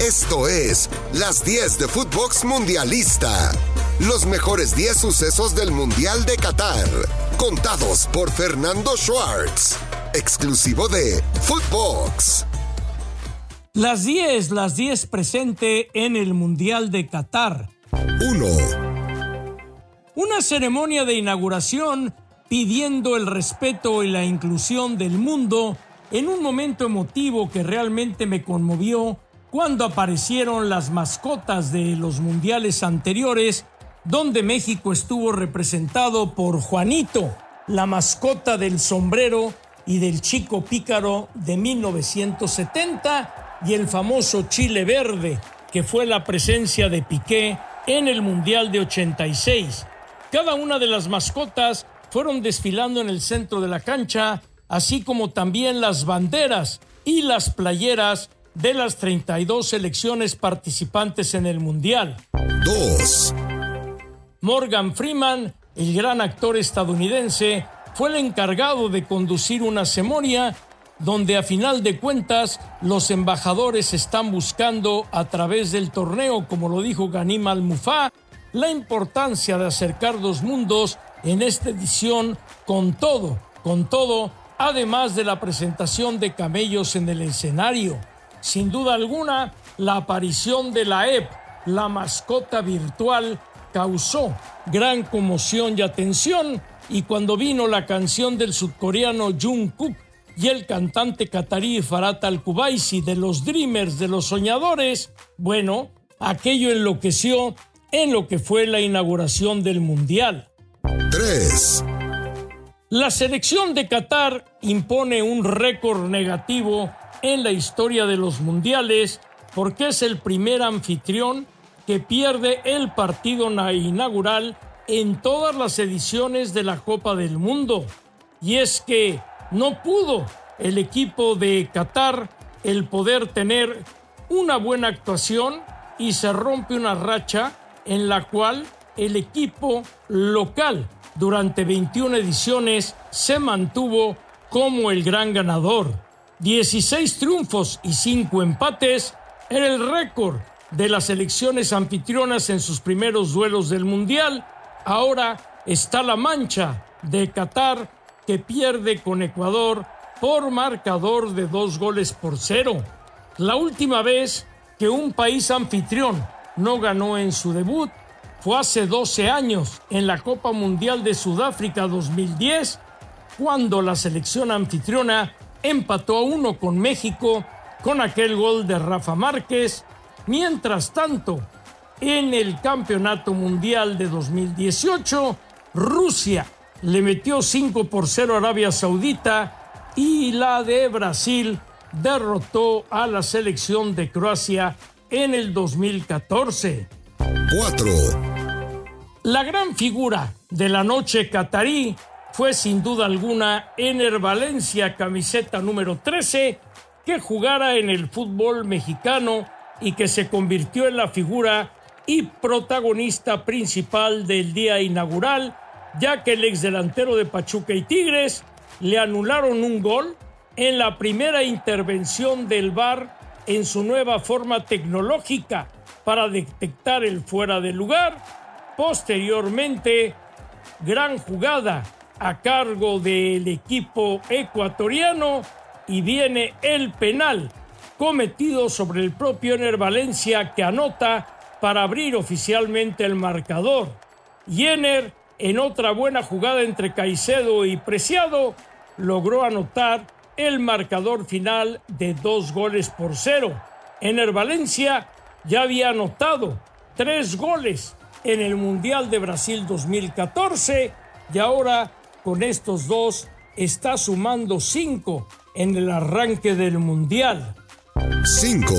Esto es Las 10 de Footbox Mundialista. Los mejores 10 sucesos del Mundial de Qatar. Contados por Fernando Schwartz. Exclusivo de Footbox. Las 10, las 10 presente en el Mundial de Qatar. 1. Una ceremonia de inauguración pidiendo el respeto y la inclusión del mundo en un momento emotivo que realmente me conmovió cuando aparecieron las mascotas de los mundiales anteriores, donde México estuvo representado por Juanito, la mascota del sombrero y del chico pícaro de 1970, y el famoso Chile Verde, que fue la presencia de Piqué en el Mundial de 86. Cada una de las mascotas fueron desfilando en el centro de la cancha, así como también las banderas y las playeras de las 32 selecciones participantes en el Mundial. 2. Morgan Freeman, el gran actor estadounidense, fue el encargado de conducir una ceremonia donde a final de cuentas los embajadores están buscando a través del torneo, como lo dijo Ganim Al-Mufa, la importancia de acercar dos mundos en esta edición con todo, con todo, además de la presentación de camellos en el escenario. Sin duda alguna, la aparición de la EP, la mascota virtual, causó gran conmoción y atención y cuando vino la canción del sudcoreano Jungkook y el cantante catarí Farhat Al-Kubaisi de los Dreamers de los Soñadores, bueno, aquello enloqueció en lo que fue la inauguración del Mundial. 3. La selección de Qatar impone un récord negativo en la historia de los mundiales porque es el primer anfitrión que pierde el partido inaugural en todas las ediciones de la Copa del Mundo. Y es que no pudo el equipo de Qatar el poder tener una buena actuación y se rompe una racha en la cual el equipo local durante 21 ediciones se mantuvo como el gran ganador. 16 triunfos y 5 empates era el récord de las selecciones anfitrionas en sus primeros duelos del Mundial. Ahora está la mancha de Qatar que pierde con Ecuador por marcador de dos goles por cero. La última vez que un país anfitrión no ganó en su debut fue hace 12 años en la Copa Mundial de Sudáfrica 2010, cuando la selección anfitriona empató a uno con México con aquel gol de Rafa Márquez. Mientras tanto, en el Campeonato Mundial de 2018, Rusia le metió 5 por 0 a Arabia Saudita y la de Brasil derrotó a la selección de Croacia en el 2014. 4. La gran figura de la noche catarí fue sin duda alguna Ener Valencia, camiseta número 13, que jugara en el fútbol mexicano y que se convirtió en la figura y protagonista principal del día inaugural, ya que el ex delantero de Pachuca y Tigres le anularon un gol en la primera intervención del VAR en su nueva forma tecnológica para detectar el fuera de lugar. Posteriormente, gran jugada a cargo del equipo ecuatoriano y viene el penal cometido sobre el propio Ener Valencia que anota para abrir oficialmente el marcador. Yener, en otra buena jugada entre Caicedo y Preciado, logró anotar el marcador final de dos goles por cero. Ener Valencia ya había anotado tres goles en el Mundial de Brasil 2014 y ahora con estos dos está sumando cinco en el arranque del Mundial. 5.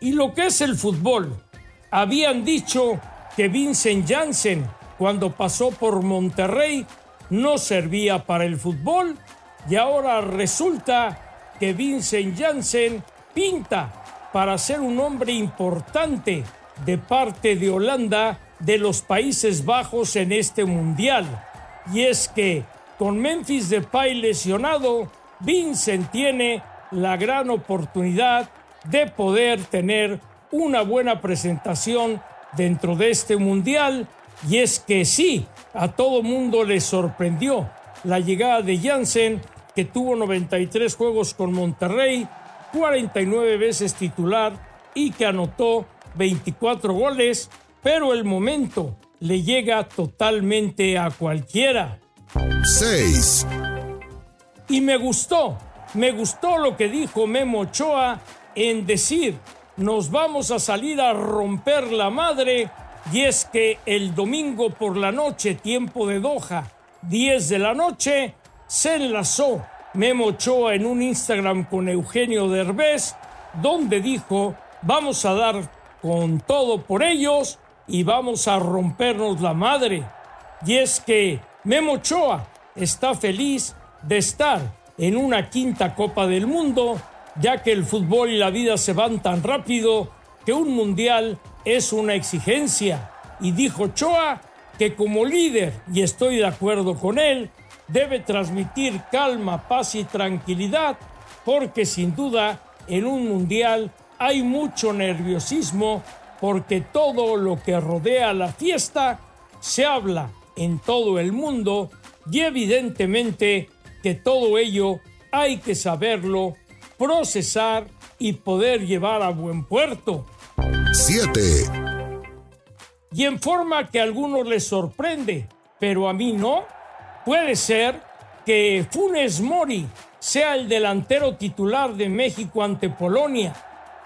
Y lo que es el fútbol, habían dicho que Vincent Janssen, cuando pasó por Monterrey, no servía para el fútbol y ahora resulta que Vincent Janssen pinta para ser un hombre importante de parte de Holanda de los Países Bajos en este mundial. Y es que con Memphis Depay lesionado, Vincent tiene la gran oportunidad de poder tener una buena presentación dentro de este mundial. Y es que sí, a todo mundo le sorprendió la llegada de Jansen, que tuvo 93 juegos con Monterrey, 49 veces titular y que anotó 24 goles, pero el momento le llega totalmente a cualquiera. 6. Y me gustó, me gustó lo que dijo Memo Ochoa en decir, nos vamos a salir a romper la madre, y es que el domingo por la noche, tiempo de Doha, 10 de la noche, se enlazó Memo Ochoa en un Instagram con Eugenio Derbez, donde dijo, vamos a dar con todo por ellos y vamos a rompernos la madre. Y es que Memo Ochoa está feliz de estar en una quinta Copa del Mundo, ya que el fútbol y la vida se van tan rápido que un mundial es una exigencia. Y dijo Ochoa que como líder, y estoy de acuerdo con él, debe transmitir calma, paz y tranquilidad, porque sin duda en un mundial hay mucho nerviosismo, porque todo lo que rodea la fiesta se habla en todo el mundo y evidentemente que todo ello hay que saberlo, procesar y poder llevar a buen puerto. 7. Y en forma que a algunos les sorprende, pero a mí no, puede ser que Funes Mori sea el delantero titular de México ante Polonia.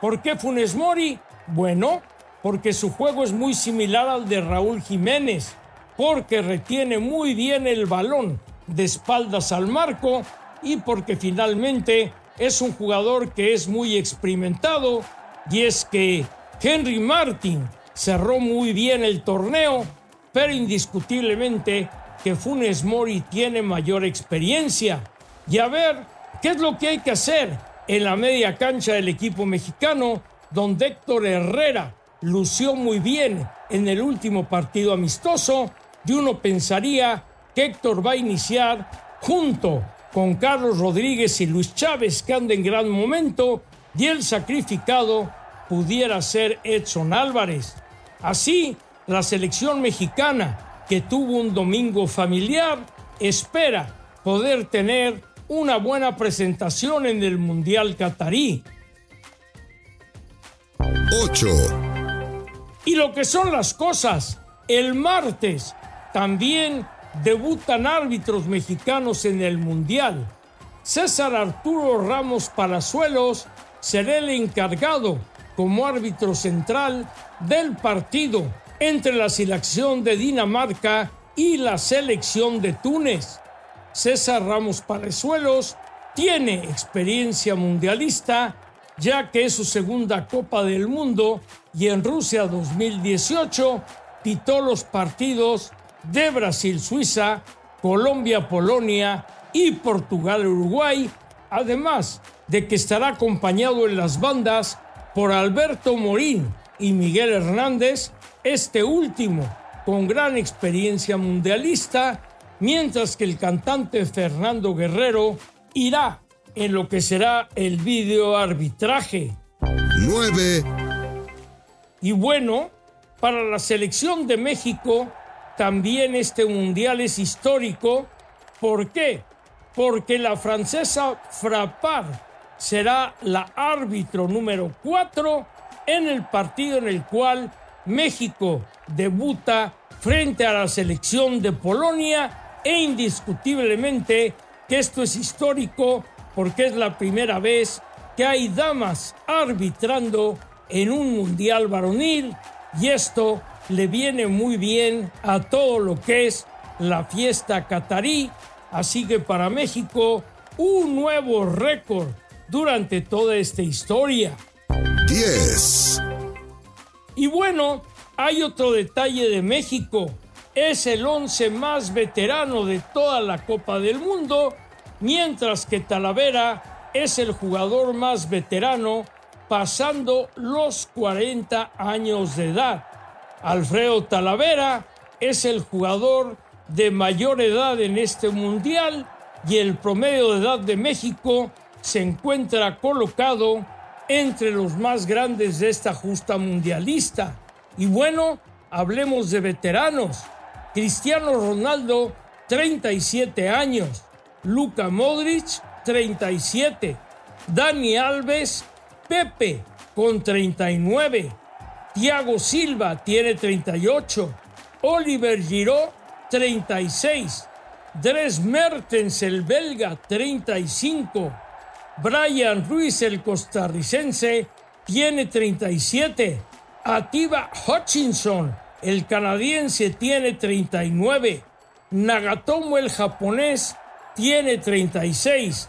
¿Por qué Funes Mori? Bueno, porque su juego es muy similar al de Raúl Jiménez, porque retiene muy bien el balón de espaldas al marco y porque finalmente es un jugador que es muy experimentado y es que Henry Martin cerró muy bien el torneo, pero indiscutiblemente que Funes Mori tiene mayor experiencia. Y a ver, ¿qué es lo que hay que hacer en la media cancha del equipo mexicano, donde Héctor Herrera lució muy bien en el último partido amistoso y uno pensaría que Héctor va a iniciar junto con Carlos Rodríguez y Luis Chávez que anda en gran momento y el sacrificado pudiera ser Edson Álvarez. Así, la selección mexicana, que tuvo un domingo familiar, espera poder tener una buena presentación en el Mundial Qatarí. 8. Y lo que son las cosas, el martes también debutan árbitros mexicanos en el Mundial. César Arturo Ramos Palazuelos será el encargado como árbitro central del partido entre la selección de Dinamarca y la selección de Túnez. César Ramos Palazuelos tiene experiencia mundialista ya que es su segunda Copa del Mundo y en Rusia 2018 pitó los partidos de Brasil-Suiza, Colombia-Polonia y Portugal-Uruguay, además de que estará acompañado en las bandas por Alberto Morín y Miguel Hernández, este último con gran experiencia mundialista, mientras que el cantante Fernando Guerrero irá en lo que será el video arbitraje. 9. Y bueno, para la selección de México también este mundial es histórico. ¿Por qué? Porque la francesa Frappard será la árbitro número 4 en el partido en el cual México debuta frente a la selección de Polonia e indiscutiblemente que esto es histórico porque es la primera vez que hay damas arbitrando en un mundial varonil y esto le viene muy bien a todo lo que es la fiesta catarí, así que para México un nuevo récord durante toda esta historia. 10. Y bueno, hay otro detalle de México. Es el once más veterano de toda la Copa del Mundo mientras que Talavera es el jugador más veterano pasando los 40 años de edad. Alfredo Talavera es el jugador de mayor edad en este mundial y el promedio de edad de México se encuentra colocado entre los más grandes de esta justa mundialista. Y bueno, hablemos de veteranos. Cristiano Ronaldo, 37 años. Luka Modric, 37. Dani Alves, Pepe, con 39. Thiago Silva tiene 38. Oliver Giroud, 36. Dres Mertens, el belga, 35. Brian Ruiz, el costarricense, tiene 37. Atiba Hutchinson, el canadiense, tiene 39. Nagatomo, el japonés, tiene 36.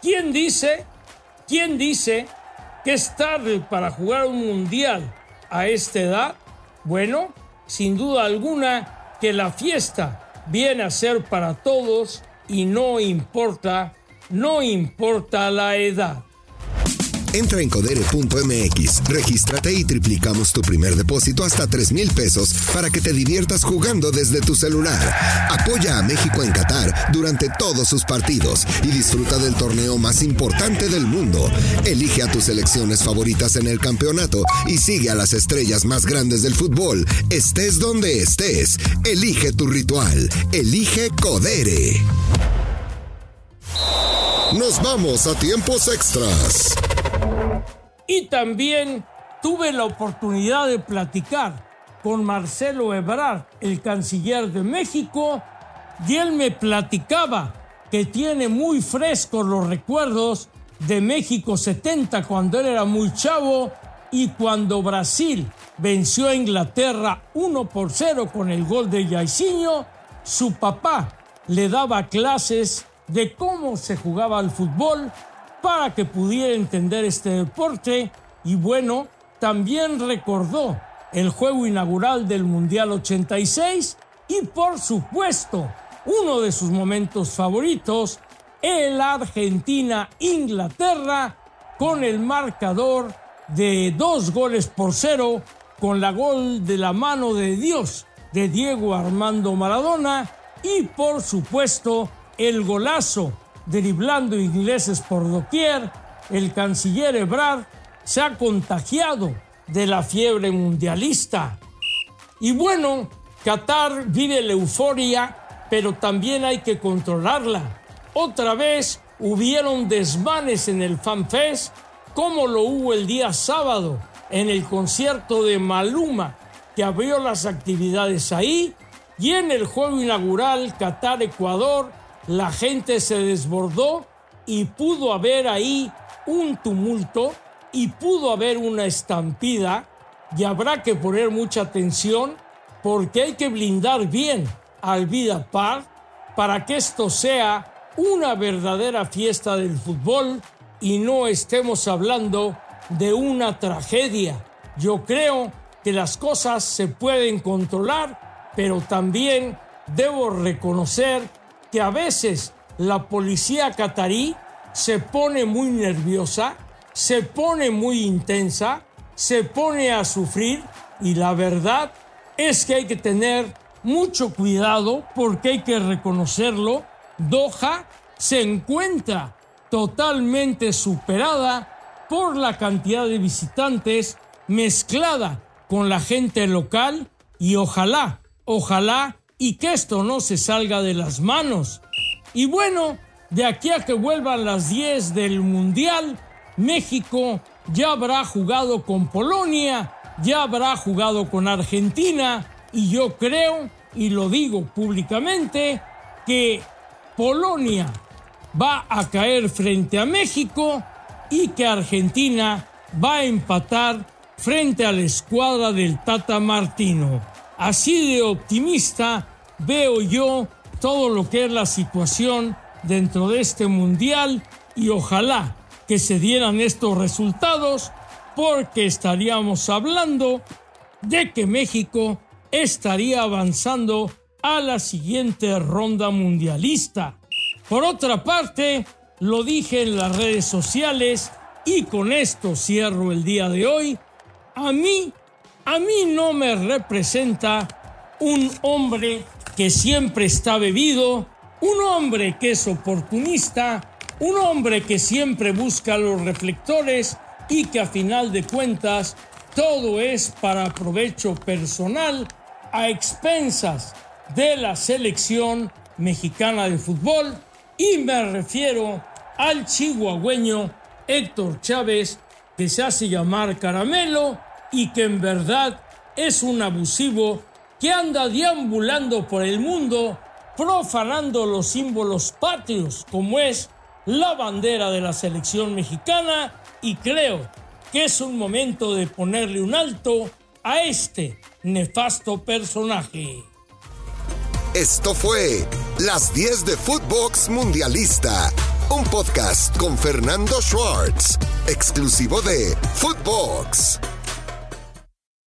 ¿Quién dice? ¿Quién dice es tarde para jugar un mundial a esta edad? Bueno, sin duda alguna que la fiesta viene a ser para todos y no importa no importa la edad. Entra en codere.mx, regístrate y triplicamos tu primer depósito hasta 3 mil pesos para que te diviertas jugando desde tu celular. Apoya a México en Qatar durante todos sus partidos y disfruta del torneo más importante del mundo. Elige a tus selecciones favoritas en el campeonato y sigue a las estrellas más grandes del fútbol. Estés donde estés, elige tu ritual. Elige Codere. Nos vamos a tiempos extras. Y también tuve la oportunidad de platicar con Marcelo Ebrard, el canciller de México, y él me platicaba que tiene muy frescos los recuerdos de México 70 cuando él era muy chavo y cuando Brasil venció a Inglaterra 1 por 0 con el gol de Jairzinho, su papá le daba clases de cómo se jugaba el fútbol para que pudiera entender este deporte y bueno, también recordó el juego inaugural del Mundial 86 y por supuesto uno de sus momentos favoritos, el Argentina-Inglaterra con el marcador de dos goles por cero con la gol de la mano de Dios de Diego Armando Maradona y por supuesto el golazo, driblando ingleses por doquier, el canciller Ebrard se ha contagiado de la fiebre mundialista. Y bueno, Qatar vive la euforia, pero también hay que controlarla. Otra vez hubieron desmanes en el FanFest, como lo hubo el día sábado en el concierto de Maluma, que abrió las actividades ahí, y en el juego inaugural Qatar-Ecuador, la gente se desbordó y pudo haber ahí un tumulto y pudo haber una estampida y habrá que poner mucha atención porque hay que blindar bien al Vida Par para que esto sea una verdadera fiesta del fútbol y no estemos hablando de una tragedia. Yo creo que las cosas se pueden controlar, pero también debo reconocer que a veces la policía catarí se pone muy nerviosa, se pone muy intensa, se pone a sufrir y la verdad es que hay que tener mucho cuidado porque hay que reconocerlo. Doha se encuentra totalmente superada por la cantidad de visitantes mezclada con la gente local y ojalá, ojalá y que esto no se salga de las manos. Y bueno, de aquí a que vuelvan las 10 del Mundial, México ya habrá jugado con Polonia, ya habrá jugado con Argentina y yo creo, y lo digo públicamente, que Polonia va a caer frente a México y que Argentina va a empatar frente a la escuadra del Tata Martino. Así de optimista veo yo todo lo que es la situación dentro de este mundial y ojalá que se dieran estos resultados porque estaríamos hablando de que México estaría avanzando a la siguiente ronda mundialista. Por otra parte, lo dije en las redes sociales y con esto cierro el día de hoy, a mí a mí no me representa un hombre que siempre está bebido, un hombre que es oportunista, un hombre que siempre busca los reflectores y que a final de cuentas todo es para provecho personal a expensas de la selección mexicana de fútbol. Y me refiero al chihuahueño Héctor Chávez que se hace llamar caramelo y que en verdad es un abusivo que anda deambulando por el mundo profanando los símbolos patrios como es la bandera de la selección mexicana y creo que es un momento de ponerle un alto a este nefasto personaje. Esto fue Las 10 de Footbox Mundialista, un podcast con Fernando Schwartz, exclusivo de Footbox.